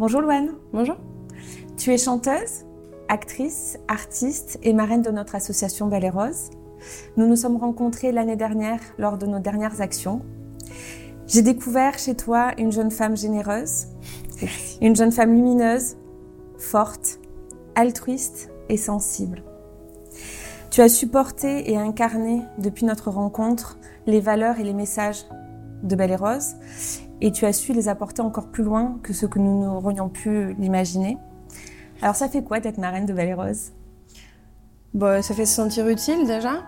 Bonjour Louane. Bonjour. Tu es chanteuse, actrice, artiste et marraine de notre association Belle et Rose. Nous nous sommes rencontrés l'année dernière lors de nos dernières actions. J'ai découvert chez toi une jeune femme généreuse, une jeune femme lumineuse, forte, altruiste et sensible. Tu as supporté et incarné depuis notre rencontre les valeurs et les messages de Belle et Rose et tu as su les apporter encore plus loin que ce que nous n'aurions pu l'imaginer. Alors ça fait quoi d'être marraine de et Rose? Bon, Ça fait se sentir utile déjà.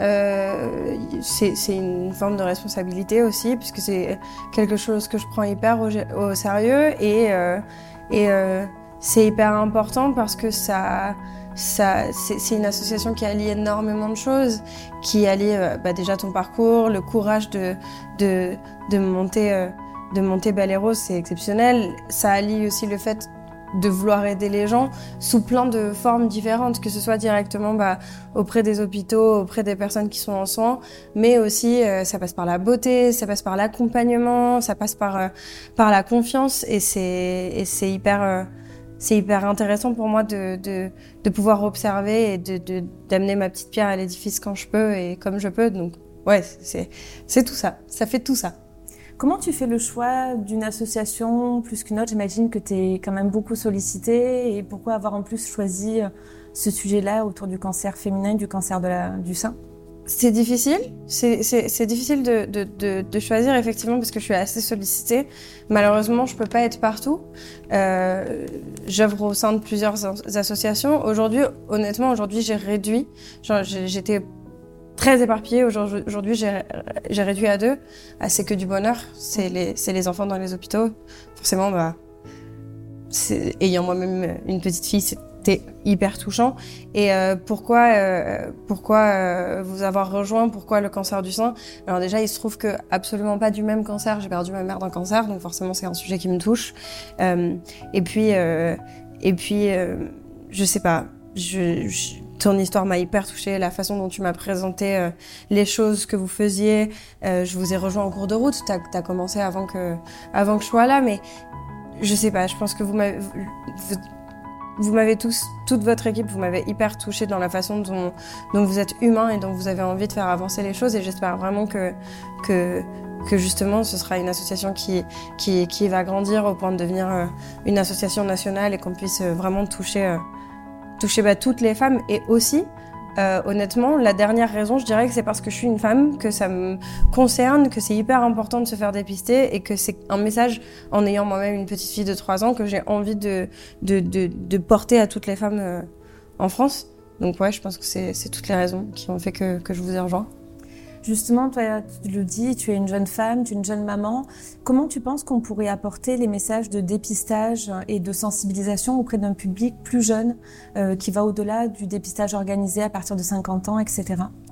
Euh, c'est une forme de responsabilité aussi, puisque c'est quelque chose que je prends hyper au, sérieux et, euh, euh, c'est hyper important parce que ça, c'est une association qui allie énormément de choses, qui allie euh, bah, déjà ton parcours, le courage de, de, de monter, euh, de monter Balero, c'est exceptionnel. Ça allie aussi le fait de vouloir aider les gens sous plein de formes différentes, que ce soit directement bah, auprès des hôpitaux, auprès des personnes qui sont en soins, mais aussi euh, ça passe par la beauté, ça passe par l'accompagnement, ça passe par, par la confiance et c'est hyper c'est hyper intéressant pour moi de, de, pouvoir observer et de, d'amener ma petite pierre à l'édifice quand je peux et comme je peux. Donc, ouais, c'est, tout ça. Ça fait tout ça. Comment tu fais le choix d'une association plus qu'une autre? J'imagine que tu es quand même beaucoup sollicité. Et pourquoi avoir en plus choisi ce sujet-là autour du cancer féminin, du cancer de la, du sein? C'est difficile, c'est difficile de, de, de, choisir effectivement parce que je suis assez sollicitée. Malheureusement, je peux pas être partout. Euh, J'œuvre au sein de plusieurs associations. Aujourd'hui, honnêtement, aujourd'hui, j'ai réduit. J'étais très éparpillée. Aujourd'hui, j'ai réduit à deux. Ah, c'est que du bonheur. C'est les, les enfants dans les hôpitaux. Forcément, bah, ayant moi-même une petite fille, c'est c'était hyper touchant. Et euh, pourquoi, euh, pourquoi euh, vous avoir rejoint? Pourquoi le cancer du sein? Alors déjà, il se trouve que absolument pas du même cancer. J'ai perdu ma mère d'un cancer, donc forcément c'est un sujet qui me touche. et puis, et puis, je sais pas. Ton histoire m'a hyper touchée, la façon dont tu m'as présenté les choses que vous faisiez. je vous ai rejoint en cours de route. T'as as commencé avant que, avant que je sois là, mais je sais pas. Je pense que vous m'avez vous m'avez tous, toute votre équipe, vous m'avez hyper touché dans la façon dont, vous êtes humain et dont vous avez envie de faire avancer les choses. Et j'espère vraiment que, justement ce sera une association qui va grandir au point de devenir euh, une association nationale et qu'on puisse euh, vraiment toucher, euh, toucher bah, toutes les femmes et aussi euh, honnêtement, la dernière raison, je dirais que c'est parce que je suis une femme, que ça me concerne, que c'est hyper important de se faire dépister et que c'est un message, en ayant moi-même une petite fille de 3 ans, que j'ai envie de, de, de, de, porter à toutes les femmes euh, en France. Donc ouais, je pense que c'est toutes les raisons qui ont fait que, que je vous ai rejoint. Justement, toi, tu le dis, tu es une jeune femme, tu es une jeune maman. Comment tu penses qu'on pourrait apporter les messages de dépistage et de sensibilisation auprès d'un public plus jeune euh, qui va au-delà du dépistage organisé à partir de 50 ans, etc.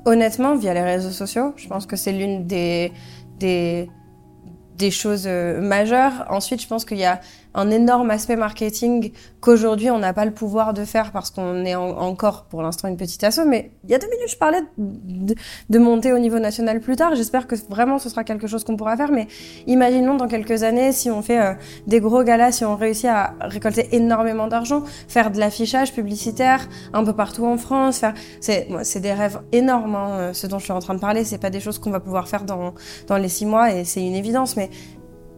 Honnêtement, via les réseaux sociaux, je pense que c'est l'une des, des, choses euh, majeures. Ensuite, je pense qu'il y a un énorme aspect marketing qu'aujourd'hui on n'a pas le pouvoir de faire parce qu'on est encore pour l'instant une petite asso. Mais il y a deux minutes, je parlais de, monter au niveau national plus tard. J'espère que vraiment ce sera quelque chose qu'on pourra faire. Mais imaginons dans quelques années si on fait euh, des gros galas, si on réussit à récolter énormément d'argent, faire de l'affichage publicitaire un peu partout en France. Faire, c'est, c'est des rêves énormes. Hein, euh, ce dont je suis en train de parler, c'est pas des choses qu'on va pouvoir faire dans dans les six mois et c'est une évidence. Mais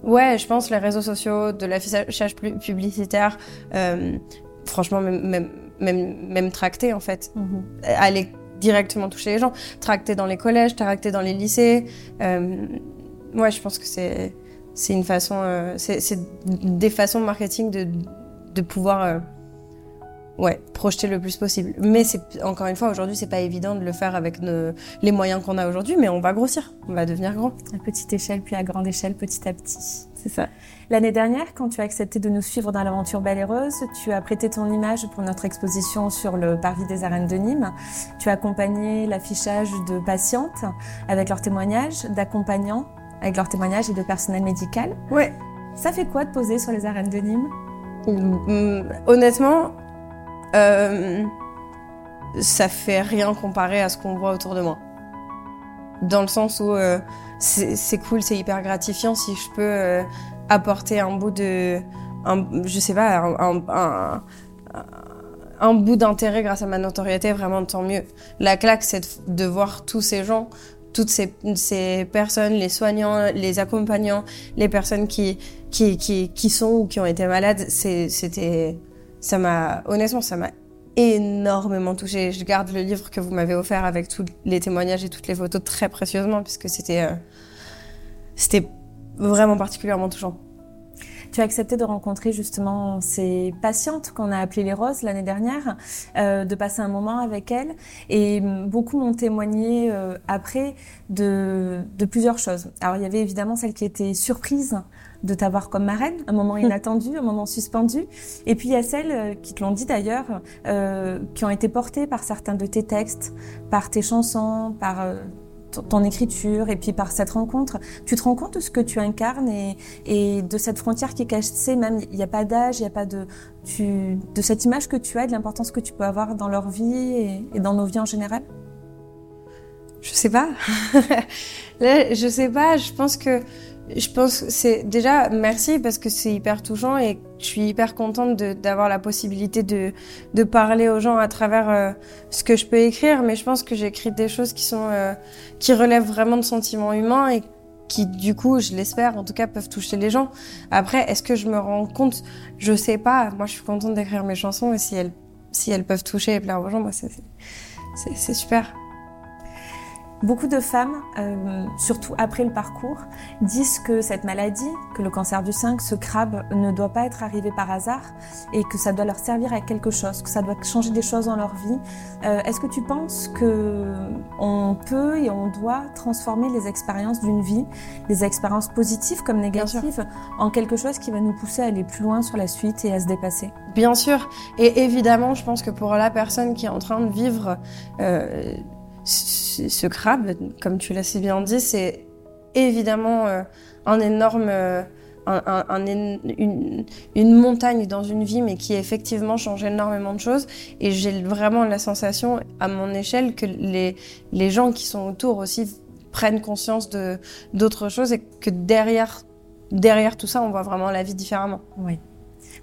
Ouais, je pense les réseaux sociaux, de l'affichage publicitaire, euh, franchement, même, même, même, même tracté en fait. Mhm. Aller directement toucher les gens, tracter dans les collèges, tracter dans les lycées. Euh, ouais, je pense que c'est c'est une façon, euh, c'est des façons de marketing de, de pouvoir euh, ouais, projeter le plus possible. Mais c'est encore une fois aujourd'hui, c'est pas évident de le faire avec les moyens qu'on a aujourd'hui, mais on va grossir, on va devenir grand. À petite échelle puis à grande échelle, petit à petit. C'est ça. L'année dernière, quand tu as accepté de nous suivre dans l'aventure Belle et Rose, tu as prêté ton image pour notre exposition sur le parvis des arènes de Nîmes. Tu as accompagné l'affichage de patientes avec leurs témoignages, d'accompagnants avec leurs témoignages et de personnel médical. Ouais. Ça fait quoi de poser sur les arènes de Nîmes? Mmh, Honnêtement, euh, ça fait rien comparé à ce qu'on voit autour de moi. Dans le sens où euh, c'est cool, c'est hyper gratifiant si je peux euh, apporter un bout de, je sais pas, un, bout d'intérêt grâce à ma notoriété, vraiment tant mieux. La claque, c'est de voir tous ces gens toutes ces, personnes, les soignants, les accompagnants, les personnes qui sont ou qui ont été malades, c'était, ça m'a, honnêtement, ça m'a énormément touchée. Je garde le livre que vous m'avez offert avec tous les témoignages et toutes les photos très précieusement puisque c'était, euh, c'était vraiment particulièrement touchant. Tu as accepté de rencontrer justement ces patientes qu'on a appelées les roses l'année dernière, euh, de passer un moment avec elles. Et beaucoup m'ont témoigné euh, après de, de, plusieurs choses. Alors il y avait évidemment celle qui était surprise de t'avoir comme marraine, un moment inattendu, un moment suspendu. Et puis il y a celles euh, qui te l'ont dit d'ailleurs, euh, qui ont été portées par certains de tes textes, par tes chansons, par euh, ton écriture et puis par cette rencontre, tu te rends compte de ce que tu incarnes et, de cette frontière qui est cachée, même? Il n'y a pas d'âge, il n'y a pas de, tu, de cette image que tu as, de l'importance que tu peux avoir dans leur vie et, et dans nos vies en général? Je sais pas. Là, je sais pas, je pense que je pense que c'est déjà merci parce que c'est hyper touchant et je suis hyper contente d'avoir la possibilité de, de parler aux gens à travers euh, ce que je peux écrire. Mais je pense que j'écris des choses qui sont euh, qui relèvent vraiment de sentiments humains et qui du coup, je l'espère, en tout cas, peuvent toucher les gens. Après, est-ce que je me rends compte? Je sais pas. Moi, je suis contente d'écrire mes chansons et si elles si elles peuvent toucher et plaire aux gens, moi, c'est super. Beaucoup de femmes, euh, surtout après le parcours, disent que cette maladie, que le cancer du sein, ce crabe, ne doit pas être arrivé par hasard et que ça doit leur servir à quelque chose, que ça doit changer des choses dans leur vie. Euh, Est-ce que tu penses que on peut et on doit transformer les expériences d'une vie, les expériences positives comme négatives, en quelque chose qui va nous pousser à aller plus loin sur la suite et à se dépasser? Bien sûr. Et évidemment, je pense que pour la personne qui est en train de vivre euh, ce crabe, comme tu l'as si bien dit, c'est évidemment euh, un énorme, euh, un, une, montagne dans une vie, mais qui effectivement change énormément de choses. Et j'ai vraiment la sensation, à mon échelle, que les, les gens qui sont autour aussi prennent conscience d'autres choses et que derrière, derrière tout ça, on voit vraiment la vie différemment. Oui.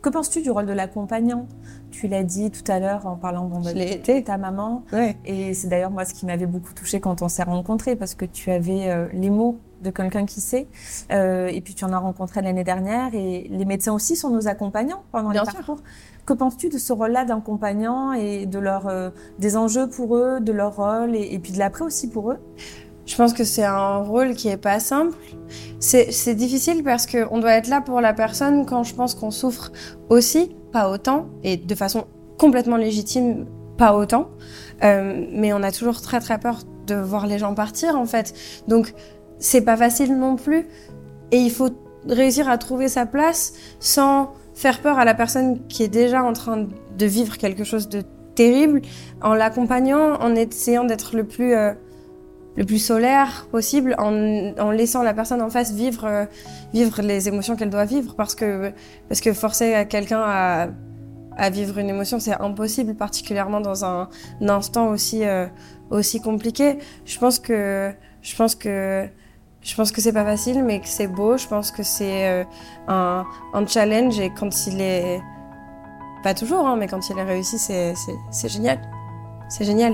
Que penses-tu du rôle de l'accompagnant? Tu l'as dit tout à l'heure en parlant de ta maman. Et c'est d'ailleurs moi ce qui m'avait beaucoup touché quand on s'est rencontrés parce que tu avais euh, les mots de quelqu'un qui sait. Euh, et puis tu en as rencontré l'année dernière et les médecins aussi sont nos accompagnants pendant les parcours. Que penses-tu de ce rôle-là d'accompagnant et de leur euh, des enjeux pour eux, de leur rôle et, et puis de l'après aussi pour eux? Je pense que c'est un rôle qui est pas simple. C'est difficile parce qu'on doit être là pour la personne quand je pense qu'on souffre aussi, pas autant, et de façon complètement légitime, pas autant. Euh, mais on a toujours très très peur de voir les gens partir en fait. Donc c'est pas facile non plus. Et il faut réussir à trouver sa place sans faire peur à la personne qui est déjà en train de vivre quelque chose de terrible, en l'accompagnant, en essayant d'être le plus euh, le plus solaire possible en, en, laissant la personne en face vivre euh, vivre les émotions qu'elle doit vivre. Parce que parce que forcer quelqu'un à, à vivre une émotion c'est impossible particulièrement dans un, instant aussi euh, aussi compliqué. Je pense que je pense que je pense que c'est pas facile mais que c'est beau. Je pense que c'est euh, un, un challenge. Et quand il est pas toujours hein, mais quand il est réussi c'est génial. C'est génial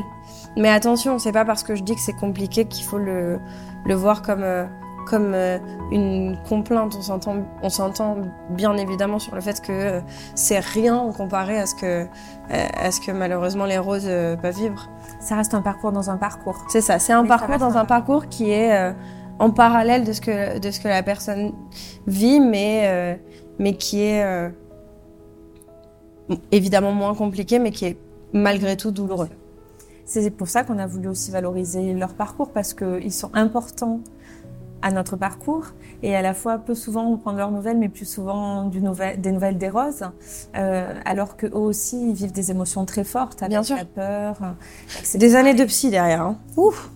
mais attention, c'est pas parce que je dis que c'est compliqué qu'il faut le, le voir comme, euh, comme euh, une complainte. On s'entend, on s'entend bien évidemment sur le fait que euh, c'est rien comparé à ce que, à ce que malheureusement les roses peuvent vivre. Ça reste un parcours dans un parcours. C'est ça, c'est un parcours dans un parcours qui est en parallèle de ce que, de ce que la personne vit, mais, mais qui est évidemment moins compliqué, mais qui est malgré tout douloureux. C'est pour ça qu'on a voulu aussi valoriser leur parcours parce qu'ils sont importants à notre parcours et à la fois peu souvent on prend leurs nouvelles mais plus souvent du des nouvelles des roses euh, alors qu'eux aussi ils vivent des émotions très fortes avec Bien sûr. la peur. Des années de psy derrière. Hein. Ouf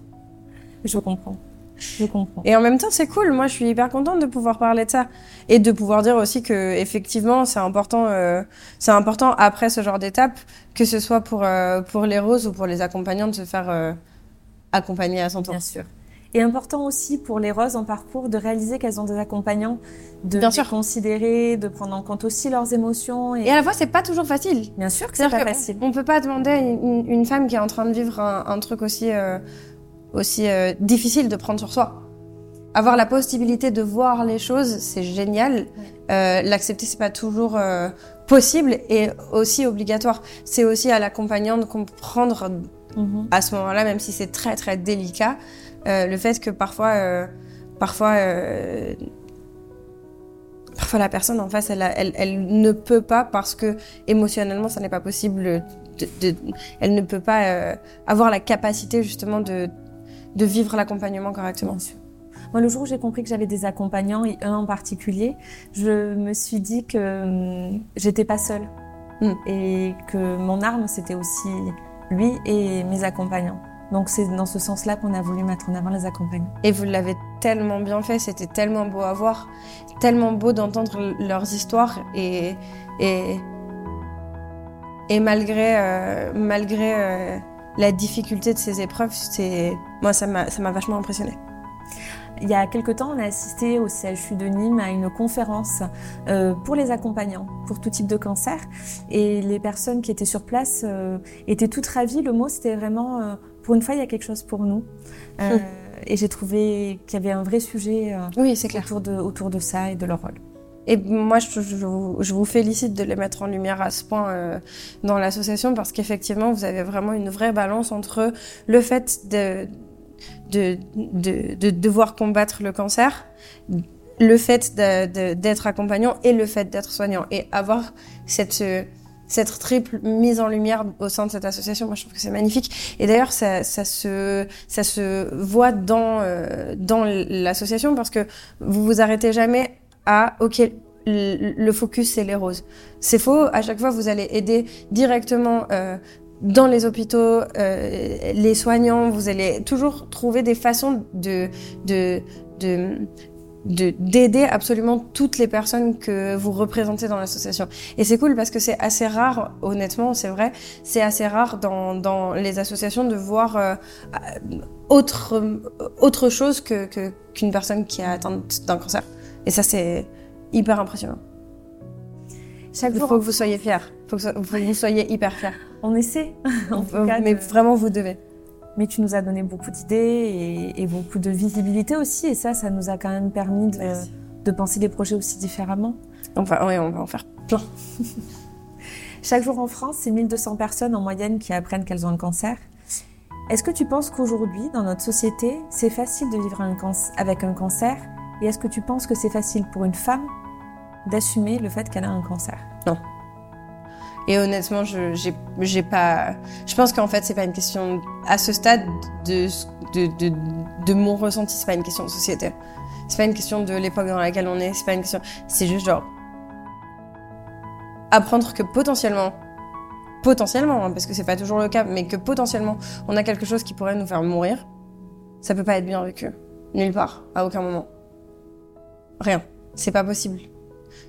Je comprends. Je comprends. Et en même temps, c'est cool. Moi, je suis hyper contente de pouvoir parler de ça et de pouvoir dire aussi que effectivement, c'est important. Euh, c'est important après ce genre d'étape, que ce soit pour euh, pour les roses ou pour les accompagnants, de se faire euh, accompagner à son tour. Bien sûr. Et important aussi pour les roses en parcours de réaliser qu'elles ont des accompagnants, de Bien les sûr. considérer, de prendre en compte aussi leurs émotions. Et à la fois, c'est pas toujours facile. bien sûr que c'est pas que facile. On peut pas demander à une, une femme qui est en train de vivre un, un truc aussi, aussi euh, difficile de prendre sur soi. Avoir la possibilité de voir les choses, c'est génial. Euh, L'accepter, c'est pas toujours euh, possible et aussi obligatoire. C'est aussi à l'accompagnant de comprendre Mhm. à ce moment-là, même si c'est très très délicat, euh, le fait que parfois, parfois, parfois la personne en face, elle, a- elle, elle ne peut pas parce que émotionnellement, ça n'est pas possible. De, de- elle ne peut pas euh, avoir la capacité justement de, de vivre l'accompagnement correctement. Moi, le jour où j'ai compris que j'avais des accompagnants, et un en particulier, je me suis dit que hum, j'étais pas seule. Mm. Et que mon arme, c'était aussi lui et mes accompagnants. Donc, c'est dans ce sens-là qu'on a voulu mettre en avant les accompagnants. Et vous l'avez tellement bien fait, c'était tellement beau à voir, tellement beau d'entendre leurs histoires et et et malgré euh, malgré euh, la difficulté de ces épreuves, c'est moi ça m'a vachement impressionné. Il y a quelque temps, on a assisté au CHU de Nîmes à une conférence euh, pour les accompagnants, pour tout type de cancer. Et les personnes qui étaient sur place euh, étaient toutes ravies. Le mot, c'était vraiment, euh, pour une fois, il y a quelque chose pour nous. Euh, et j'ai trouvé qu'il y avait un vrai sujet Oui, c'est clair. autour, de, autour de ça et de leur rôle. Et moi, je, vous, félicite de les mettre en lumière à ce point euh, dans l'association parce qu'effectivement, vous avez vraiment une vraie balance entre le fait de, de, de, de devoir combattre le cancer, le fait d'être accompagnant et le fait d'être soignant. Et avoir cette, cette triple mise en lumière au sein de cette association, moi je trouve que c'est magnifique. Et d'ailleurs, ça, ça, se, ça se voit dans, euh, dans l'association parce que vous vous arrêtez jamais à OK, le focus c'est les roses. C'est faux. À chaque fois, vous allez aider directement euh, dans les hôpitaux, euh, les soignants. Vous allez toujours trouver des façons de de de de- d'aider absolument toutes les personnes que vous représentez dans l'association. Et c'est cool parce que c'est assez rare, honnêtement, c'est vrai, c'est assez rare dans, les associations de voir euh, autre, autre chose qu'une personne qui est atteinte d'un cancer. Et ça, c'est hyper impressionnant. Chaque Il jour, faut que vous soyez fiers. Il faut que so- faut que vous soyez hyper fiers. on essaie. en tout cas, Mais de- vraiment, vous devez. Mais tu nous as donné beaucoup d'idées et, et beaucoup de visibilité aussi. Et ça, ça nous a quand même permis de, penser les projets aussi différemment. Va, ouais, on va en faire plein. Chaque jour en France, c'est 1200 personnes en moyenne qui apprennent qu'elles ont un cancer. Est-ce que tu penses qu'aujourd'hui, dans notre société, c'est facile de vivre un avec un cancer? Et est-ce que tu penses que c'est facile pour une femme d'assumer le fait qu'elle a un cancer? Et honnêtement, je j'ai pas. Je pense qu'en fait, c'est pas une question à ce stade de de de, de mon ressenti. C'est pas une question de société. C'est pas une question de l'époque dans laquelle on est. C'est pas une question. C'est juste genre apprendre que potentiellement, potentiellement, hein, parce que c'est pas toujours le cas, mais que potentiellement, on a quelque chose qui pourrait nous faire mourir. Ça peut pas être bien vécu nulle part, à aucun moment. Rien. C'est pas possible.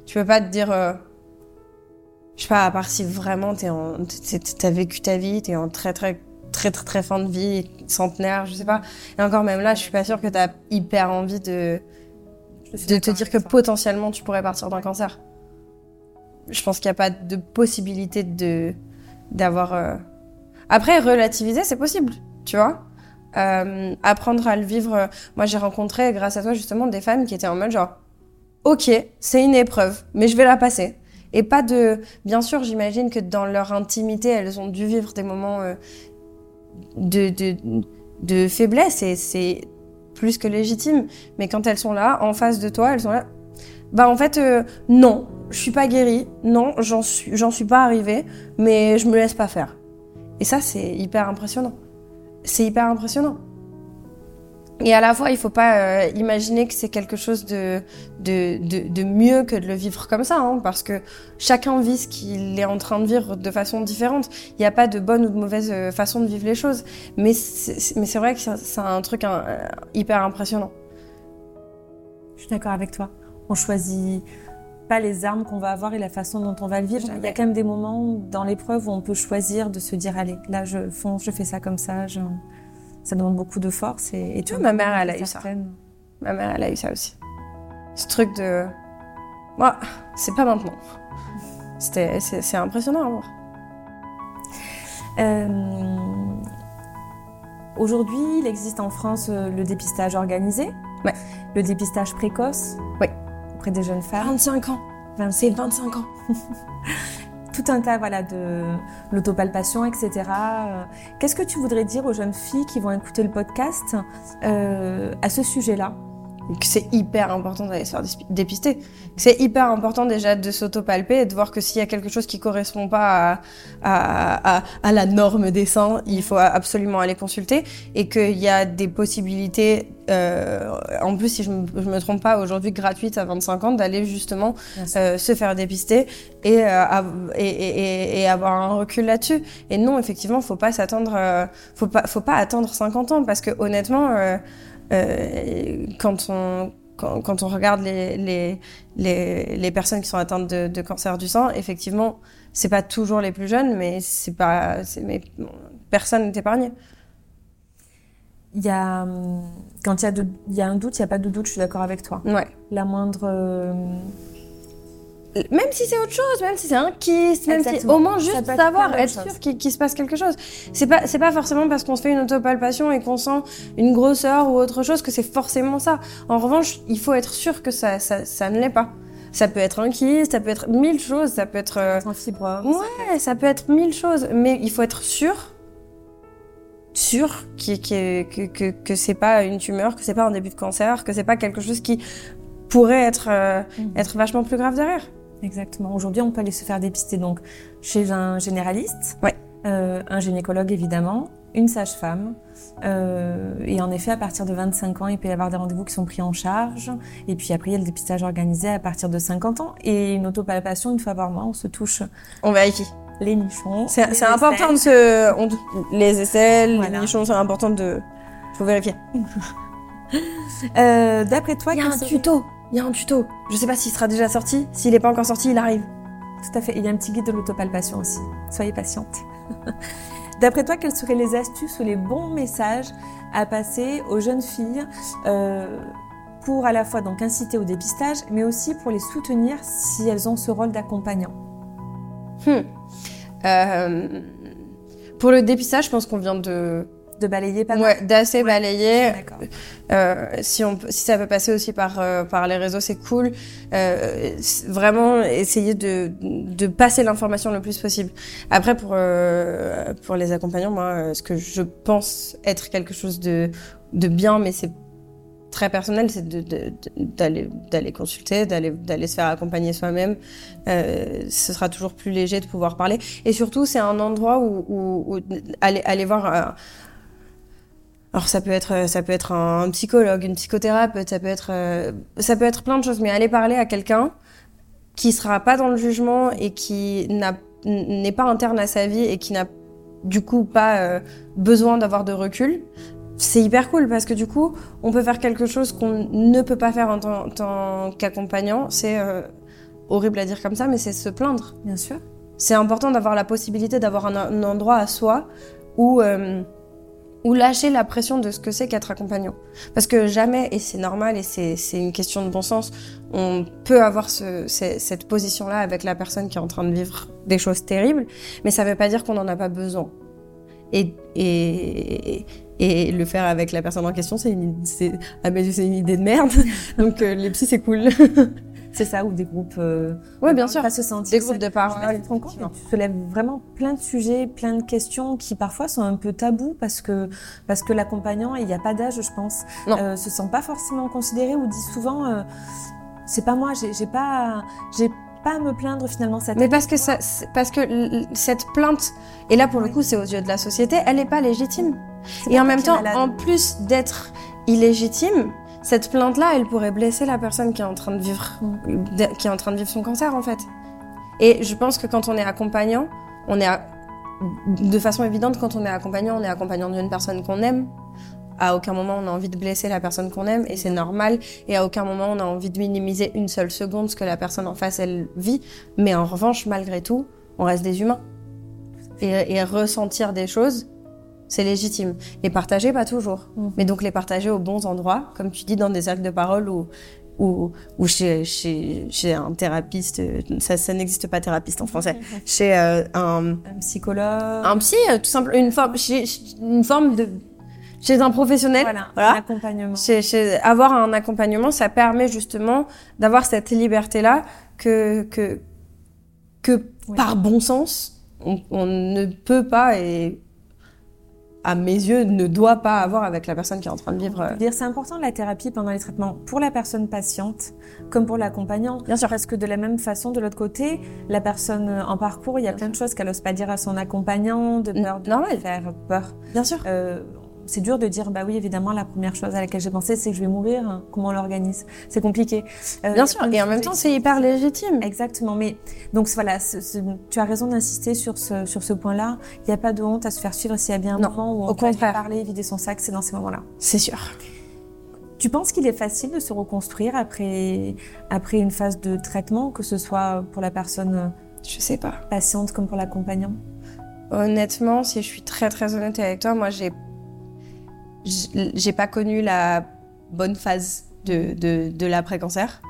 Tu peux pas te dire. euh, je sais pas, à part si vraiment t'es en, t'as vécu ta vie, t'es en très très très très très fin de vie, centenaire, je sais pas. Et encore même là, je suis pas sûre que t'as hyper envie de de te dire que potentiellement tu pourrais partir d'un cancer. Je pense qu'il n'y a pas de possibilité de d'avoir. euh, Après, relativiser, c'est possible, tu vois. Euh, apprendre à le vivre. Moi, j'ai rencontré, grâce à toi, justement, des femmes qui étaient en mode genre, ok, c'est une épreuve, mais je vais la passer. Et pas de. Bien sûr, j'imagine que dans leur intimité, elles ont dû vivre des moments euh, de, de, de faiblesse et c'est plus que légitime. Mais quand elles sont là, en face de toi, elles sont là. Bah, en fait, euh, non, je suis pas guérie. Non, j'en suis, j'en suis pas arrivée, mais je me laisse pas faire. Et ça, c'est hyper impressionnant. C'est hyper impressionnant. Et à la fois, il faut pas euh, imaginer que c'est quelque chose de, de, de, mieux que de le vivre comme ça, hein, parce que chacun vit ce qu'il est en train de vivre de façon différente. Il n'y a pas de bonne ou de mauvaise euh, façon de vivre les choses. Mais c'est mais c'est vrai que c'est un truc euh, hyper impressionnant. Je suis d'accord avec toi. On choisit pas les armes qu'on va avoir et la façon dont on va le vivre. Il y a quand même des moments dans l'épreuve où on peut choisir de se dire allez, là je fonce, je fais ça comme ça. je- ça demande beaucoup de force. Et, et tu ma mère, elle a eu ça. Ma mère, elle a eu ça aussi. Ce truc de. Moi, c'est pas maintenant. C'était, c'est, impressionnant à voir. Euh, aujourd'hui, il existe en France euh, le dépistage organisé, ouais. le dépistage précoce ouais. Auprès des jeunes femmes. 25 ans. C'est 25 ans. Tout un tas voilà, de l'autopalpation, etc. Euh, qu'est-ce que tu voudrais dire aux jeunes filles qui vont écouter le podcast à ce sujet-là? C'est hyper important d'aller se faire dépister. C'est hyper important déjà de s'autopalper et de voir que s'il y a quelque chose qui correspond pas à, à, à, la norme des seins, il faut absolument aller consulter et qu'il y a des possibilités, euh, en plus si je me, je me trompe pas, aujourd'hui gratuites à 25 ans, d'aller justement euh, se faire dépister et, euh, et, et, et, avoir un recul là-dessus. Et non, effectivement, faut pas s'attendre, euh, faut pas, faut pas attendre 50 ans parce que honnêtement, quand on quand, on regarde les, les, les, les, personnes qui sont atteintes de, de cancer du sang, effectivement, c'est pas toujours les plus jeunes, mais c'est pas, mais personne n'est épargné. Il y a, quand il y, a il y a un doute, il n'y a pas de doute, je suis d'accord avec toi. Ouais. La moindre, euh, même si c'est autre chose, même si c'est un kiss, même si au moins juste savoir, être sûr qu'il se passe quelque chose. C'est pas c'est pas forcément parce qu'on se fait une autopalpation et qu'on sent une grosseur ou autre chose que c'est forcément ça. En revanche, il faut être sûr que ça ça, ça ne l'est pas. Ça peut être un kiss, ça peut être mille choses, ça peut être euh, un fibrome. Ouais, ça peut être mille choses, mais il faut être sûr sûr que, que, que, que c'est pas une tumeur, que c'est pas un début de cancer, que c'est pas quelque chose qui pourrait être, euh, mm. être vachement plus grave derrière. Exactement. Aujourd'hui, on peut aller se faire dépister donc chez un généraliste, ouais. euh, un gynécologue évidemment, une sage-femme. Euh, et en effet, à partir de 25 ans, il peut y avoir des rendez-vous qui sont pris en charge. Et puis après, il y a le dépistage organisé à partir de 50 ans. Et une autopalpation, une fois par mois, on se touche. On vérifie. Les nichons. C'est important de se. On... Les aisselles, les nichons, c'est important de. Faut vérifier. euh, D'après toi, il y a un tuto. Il y a un tuto. Je sais pas s'il sera déjà sorti. S'il n'est pas encore sorti, il arrive. Tout à fait. il y a un petit guide de l'autopalpation aussi. Soyez patiente. D'après toi, quelles seraient les astuces ou les bons messages à passer aux jeunes filles euh, pour à la fois donc inciter au dépistage, mais aussi pour les soutenir si elles ont ce rôle d'accompagnant? Hmm. euh, Pour le dépistage, je pense qu'on vient de de balayer pas Ouais, d'assez balayer. Euh, si, on, si ça peut passer aussi par, euh, par les réseaux, c'est cool. Euh, vraiment, essayer de, de passer l'information le plus possible. Après, pour, euh, pour les accompagnants, moi, euh, ce que je pense être quelque chose de, de bien, mais c'est très personnel, c'est d'aller d'aller consulter, d'aller d'aller se faire accompagner soi-même. Euh, ce sera toujours plus léger de pouvoir parler. Et surtout, c'est un endroit où, où, où aller aller voir alors ça peut être ça peut être un, psychologue, une psychothérapeute, ça peut être euh, ça peut être plein de choses, mais aller parler à quelqu'un qui sera pas dans le jugement et qui n'est pas interne à sa vie et qui n'a du coup pas euh, besoin d'avoir de recul, c'est hyper cool parce que du coup on peut faire quelque chose qu'on ne peut pas faire en tant, qu'accompagnant. C'est euh, horrible à dire comme ça, mais c'est se plaindre. Bien sûr. C'est important d'avoir la possibilité d'avoir un, un, endroit à soi où ou lâcher la pression de ce que c'est qu'être accompagnant. Parce que jamais, et c'est normal et c'est une question de bon sens, on peut avoir ce, cette position-là avec la personne qui est en train de vivre des choses terribles, mais ça ne veut pas dire qu'on n'en a pas besoin. Et, et, et, le faire avec la personne en question, c'est à mes yeux, c'est une idée de merde. Donc euh, les psys, c'est cool. C'est ça, ou des groupes. Euh, oui, bien sûr. Se sentir. Des groupes de parole. Tu te soulèves vraiment plein de sujets, plein de questions qui parfois sont un peu tabous parce que parce que l'accompagnant, il n'y a pas d'âge, je pense, euh, se sent pas forcément considéré ou dit souvent, euh, c'est pas moi, j'ai pas, j'ai pas à me plaindre finalement cette. Mais parce que ça, parce que cette plainte, et là pour le coup, c'est aux yeux de la société, elle n'est pas légitime. Et en même temps, en plus d'être illégitime, cette plainte-là, elle pourrait blesser la personne qui est en train de vivre, qui est en train de vivre son cancer en fait. Et je pense que quand on est accompagnant, on est de façon évidente quand on est accompagnant, on est accompagnant d'une personne qu'on aime. À aucun moment on a envie de blesser la personne qu'on aime et c'est normal. Et à aucun moment on a envie de minimiser une seule seconde ce que la personne en face elle vit. Mais en revanche, malgré tout, on reste des humains. Et, et ressentir des choses, C'est légitime. Les partager, pas toujours. Mm. Mais donc les partager aux bons endroits, comme tu dis, dans des cercles de parole ou, ou, ou chez, chez, chez un thérapeute. euh, Ça, ça n'existe pas thérapeute en français. Chez euh, un, Un psychologue. un psy, euh, tout simplement, une forme, chez- une forme de, chez un professionnel. Voilà, Voilà. un accompagnement. Chez, chez- avoir un accompagnement, ça permet justement d'avoir cette liberté-là que, que, que Oui. par bon sens, on, on ne peut pas et à mes yeux ne doit pas avoir avec la personne qui est en train de vivre. euh, c'est important la thérapie pendant les traitements pour la personne patiente comme pour l'accompagnant. Bien sûr. Parce que de la même façon, de l'autre côté, la personne en parcours, il y a plein de choses qu'elle n'ose pas dire à son accompagnant, de peur de faire peur. Bien sûr. Euh, c'est dur de dire, bah oui, évidemment, la première chose à laquelle j'ai pensé, c'est que je vais mourir. hein. Comment on l'organise? C'est compliqué. Euh, Bien sûr. Et en même temps, c'est hyper légitime. Exactement, mais donc voilà, ce- ce- tu as raison d'insister sur ce, sur ce point-là. Il n'y a pas de honte à se faire suivre s'il y a bien un Non, moment où on au peut parler, vider son sac, c'est dans ces moments-là. C'est sûr. Tu penses qu'il est facile de se reconstruire après, après une phase de traitement, que ce soit pour la personne Je sais pas. patiente comme pour l'accompagnant? Honnêtement, si je suis très très honnête avec toi, moi j'ai j'ai pas connu la bonne phase de, de, l'après-cancer.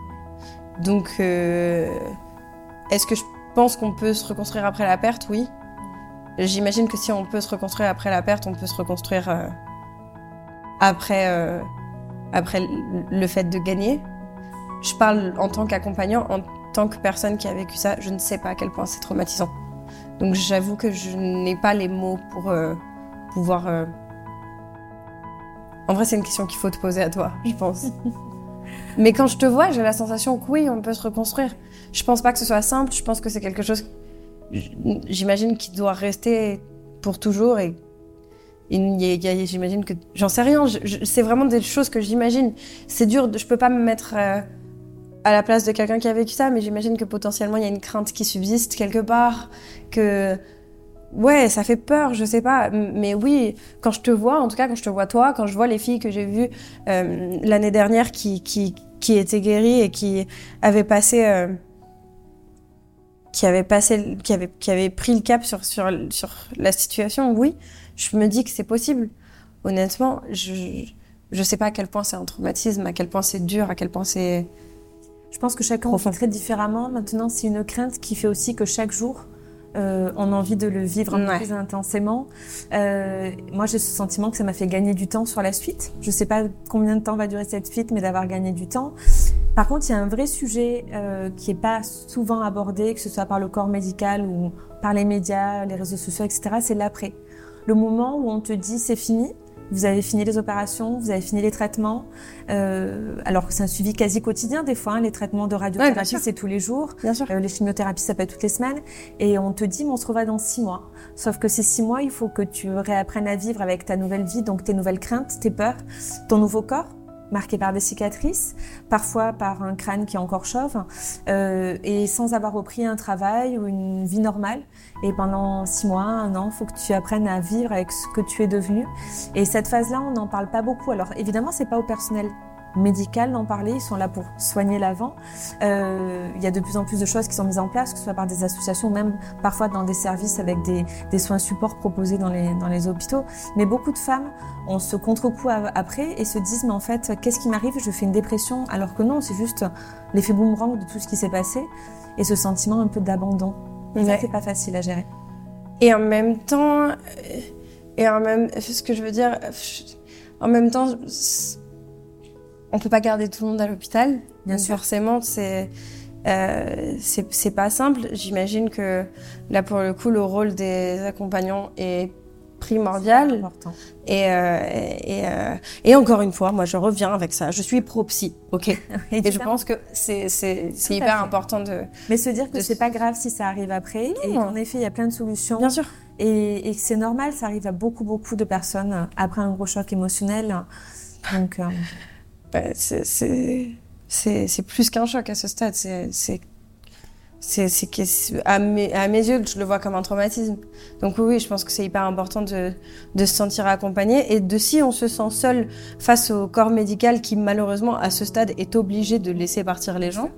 Donc, euh, est-ce que je pense qu'on peut se reconstruire après la perte? Oui. J'imagine que si on peut se reconstruire après la perte, on peut se reconstruire euh, après, euh, après le- fait de gagner. Je parle en tant qu'accompagnant, en tant que personne qui a vécu ça, je ne sais pas à quel point c'est traumatisant. Donc j'avoue que je n'ai pas les mots pour pouvoir... En vrai, c'est une question qu'il faut te poser à toi, je pense. Mais quand je te vois, j'ai la sensation que oui, on peut se reconstruire. Je pense pas que ce soit simple, je pense que c'est quelque chose, j'imagine, qui doit rester pour toujours et j'imagine que j'en sais rien. c'est vraiment des choses que j'imagine. C'est dur, je peux pas me mettre euh, à la place de quelqu'un qui a vécu ça, mais j'imagine que potentiellement il y a une crainte qui subsiste quelque part, que ouais, ça fait peur, je sais pas. Mais oui, quand je te vois, en tout cas quand je te vois toi, quand je vois les filles que j'ai vues euh, l'année dernière qui, qui qui étaient guéries et qui avaient passé euh, qui avaient passé qui avaient qui avaient pris le cap sur sur sur la situation, oui, je me dis que c'est possible. Honnêtement, je je sais pas à quel point c'est un traumatisme, à quel point c'est dur, à quel point c'est Je pense que chacun Profond. très différemment. Maintenant, c'est une crainte qui fait aussi que chaque jour, euh, on a envie de le vivre un peu Ouais. plus intensément. Euh, moi, j'ai ce sentiment que ça m'a fait gagner du temps sur la suite. Je sais pas combien de temps va durer cette suite, mais d'avoir gagné du temps. Par contre, il y a un vrai sujet euh, qui est pas souvent abordé, que ce soit par le corps médical ou par les médias, les réseaux sociaux, etc. C'est l'après. Le moment où on te dit c'est fini, vous avez fini les opérations, vous avez fini les traitements, euh, alors que c'est un suivi quasi quotidien des fois. hein, les traitements de radiothérapie, c'est tous les jours. bien sûr. Euh, les chimiothérapies, ça peut être toutes les semaines. Et on te dit, mais on se revoit dans six mois. Sauf que ces six mois, il faut que tu réapprennes à vivre avec ta nouvelle vie, donc tes nouvelles craintes, tes peurs, ton nouveau corps marqué par des cicatrices, parfois par un crâne qui est encore chauve, euh, et sans avoir repris un travail ou une vie normale. Et pendant six mois, un an, faut que tu apprennes à vivre avec ce que tu es devenu. Et cette phase-là, on n'en parle pas beaucoup. Alors évidemment, c'est pas au personnel médical d'en parler, ils sont là pour soigner l'avant. Euh, il y a de plus en plus de choses qui sont mises en place, que ce soit par des associations, même parfois dans des services avec des, des soins supports proposés dans les, dans les hôpitaux. Mais beaucoup de femmes ont ce contre-coup après et se disent, mais en fait, qu'est-ce qui m'arrive? Je fais une dépression, alors que non, c'est juste l'effet boomerang de tout ce qui s'est passé et ce sentiment un peu d'abandon. Et Ça, Ouais. c'est pas facile à gérer. Et en même temps, euh, et en même, ce que je veux dire, en même temps, on peut pas garder tout le monde à l'hôpital. Bien sûr. Forcément, c'est euh, c'est pas simple. J'imagine que là, pour le coup, le rôle des accompagnants est primordial. Important. Et, euh, et, euh, et encore une fois, moi, je reviens avec ça. Je suis pro-psy, ok? Et je pense que c'est hyper important de... Mais se dire que de- c'est pas grave si ça arrive après et qu'en effet, il y a plein de solutions. Bien sûr. Et, et c'est normal, ça arrive à beaucoup, beaucoup de personnes après un gros choc émotionnel. Donc, euh, c'est- c'est plus qu'un choc à ce stade. C'est à mes, à mes yeux, je le vois comme un traumatisme. Donc oui, oui, je pense que c'est hyper important de, de se sentir accompagné et de si on se sent seul face au corps médical qui malheureusement à ce stade est obligé de laisser partir les gens.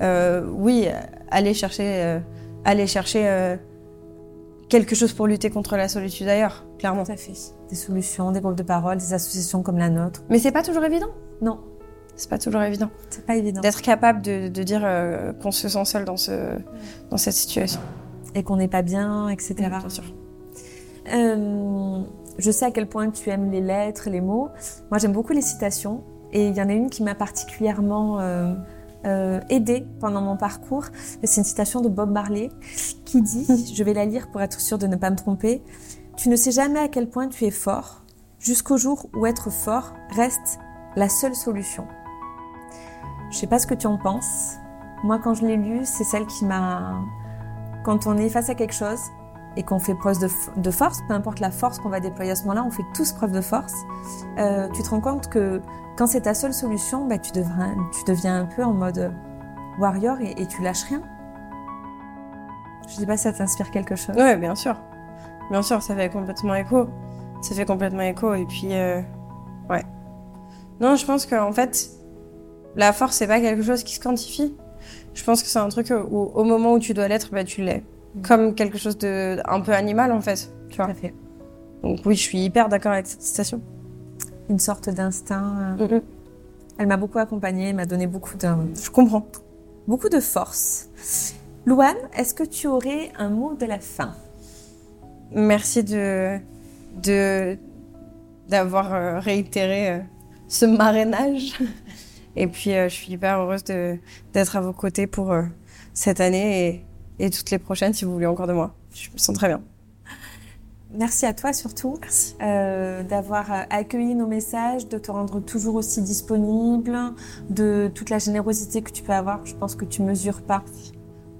euh, oui, aller chercher, euh, aller chercher euh, quelque chose pour lutter contre la solitude ailleurs, clairement. Tout à fait. Des solutions, des groupes de parole, des associations comme la nôtre. Mais c'est pas toujours évident. Non, C'est pas toujours évident c'est pas évident. d'être capable de, de dire euh, qu'on se sent seul dans ce dans cette situation. Et qu'on n'est pas bien, etc. Bien sûr. Euh, je sais à quel point tu aimes les lettres, les mots. Moi, j'aime beaucoup les citations. Et il y en a une qui m'a particulièrement euh, euh, aidée pendant mon parcours. C'est une citation de Bob Marley qui dit, je vais la lire pour être sûre de ne pas me tromper, Tu ne sais jamais à quel point tu es fort, jusqu'au jour où être fort reste la seule solution. Je sais pas ce que tu en penses. Moi, quand je l'ai lu, c'est celle qui m'a... Quand on est face à quelque chose, et qu'on fait preuve de, force, peu importe la force qu'on va déployer à ce moment-là, on fait tous preuve de force, euh, tu te rends compte que quand c'est ta seule solution, bah, tu, deviens, un peu en mode warrior et, tu lâches rien. Je sais pas si ça t'inspire quelque chose. Ouais, bien sûr. Bien sûr, ça fait complètement écho. Ça fait complètement écho. Et puis, euh. Non, je pense qu'en fait, la force, c'est pas quelque chose qui se quantifie. Je pense que c'est un truc où, au moment où tu dois l'être, bah, tu l'es. Comme quelque chose de un peu animal, en fait. Tu Tout vois. à fait. Donc, oui, je suis hyper d'accord avec cette citation. Une sorte d'instinct. euh, Elle m'a beaucoup accompagnée, m'a donné beaucoup de, Je comprends. beaucoup de force. Louane, est-ce que tu aurais un mot de la fin? Merci de de d'avoir euh, réitéré euh, ce marrainage. Et puis, euh, je suis hyper heureuse d'être à vos côtés pour euh, cette année et, et toutes les prochaines si vous voulez encore de moi. Je me sens très bien. Merci à toi surtout euh, d'avoir accueilli nos messages, de te rendre toujours aussi disponible, de toute la générosité que tu peux avoir. Je pense que tu mesures pas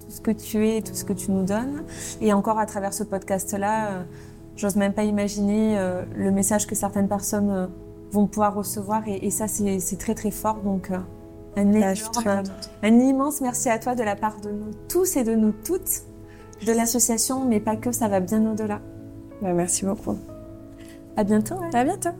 tout ce que tu es et tout ce que tu nous donnes. Et encore à travers ce podcast-là, euh, j'ose même pas imaginer euh, le message que certaines personnes vont pouvoir recevoir. Et, et ça, c'est très très fort. Donc, euh, un, Ah, énorme- contente. un immense merci à toi de la part de nous tous et de nous toutes, de l'association, mais pas que, ça va bien au-delà. Bah, merci beaucoup. À bientôt. hein. À bientôt.